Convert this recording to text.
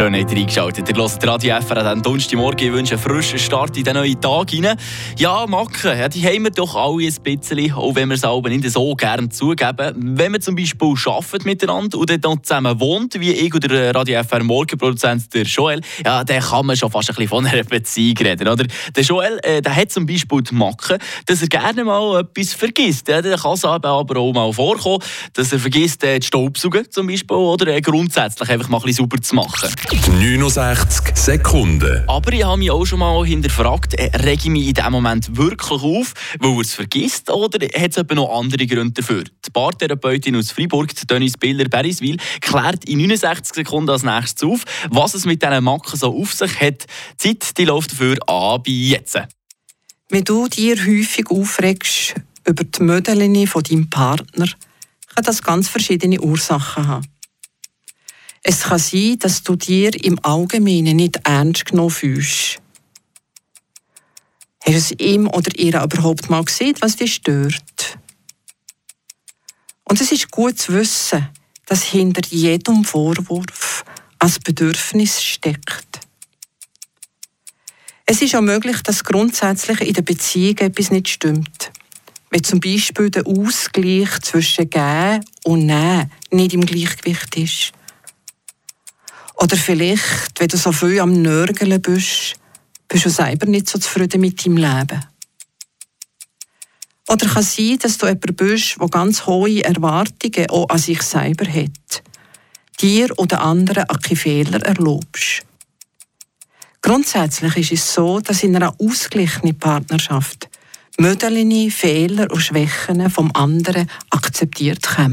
Schön, dass ihr eingeschaltet Ihr hört Radio FR diesem Donnerstagmorgen. Ich wünsche einen frischen Start in den neuen Tag rein. Ja, Macken, ja, die haben wir doch alle ein bisschen, auch wenn wir es aber nicht so gerne zugeben. Wenn man zum Beispiel arbeitet miteinander und dann zusammen wohnt, wie ich oder der Radio FR Morgenproduzent der Joel, ja, dann kann man schon fast ein bisschen von einer Beziehung reden, oder? Der Joel, äh, der hat zum Beispiel die Macke, dass er gerne mal etwas vergisst. Ja, dann kann es aber auch mal vorkommen, dass er vergisst, äh, die Staubsaugen zum Beispiel, oder äh, grundsätzlich einfach mal ein bisschen sauber zu machen. 69 Sekunden. Aber ich habe mich auch schon mal hinterfragt, äh, rege ich mich in diesem Moment wirklich auf, weil er es vergisst, oder hat es noch andere Gründe dafür? Die Paartherapeutin aus Freiburg, Dennis Biller-Beriswil, klärt in 69 Sekunden als nächstes auf, was es mit diesen Macken so auf sich hat. Die Zeit die läuft dafür an bei jetzt. Wenn du dir häufig aufregst über die Mödeln von deinem Partner, kann das ganz verschiedene Ursachen haben. Es kann sein, dass du dir im Allgemeinen nicht ernst genommen fühlst. Hast du es ihm oder ihr überhaupt mal gesehen, was dich stört? Und es ist gut zu wissen, dass hinter jedem Vorwurf ein Bedürfnis steckt. Es ist auch möglich, dass grundsätzlich in der Beziehung etwas nicht stimmt. Wenn zum Beispiel der Ausgleich zwischen Geben und Nehmen nicht im Gleichgewicht ist. Oder vielleicht, wenn du so viel am Nörgeln bist, bist du selber nicht so zufrieden mit deinem Leben. Oder kann sein, dass du jemand bist, der ganz hohe Erwartungen auch an sich selber hat. Dir oder anderen an Fehler erlaubst. Grundsätzlich ist es so, dass in einer ausgeglichenen Partnerschaft Mödeline, Fehler und Schwächen vom anderen akzeptiert kommen.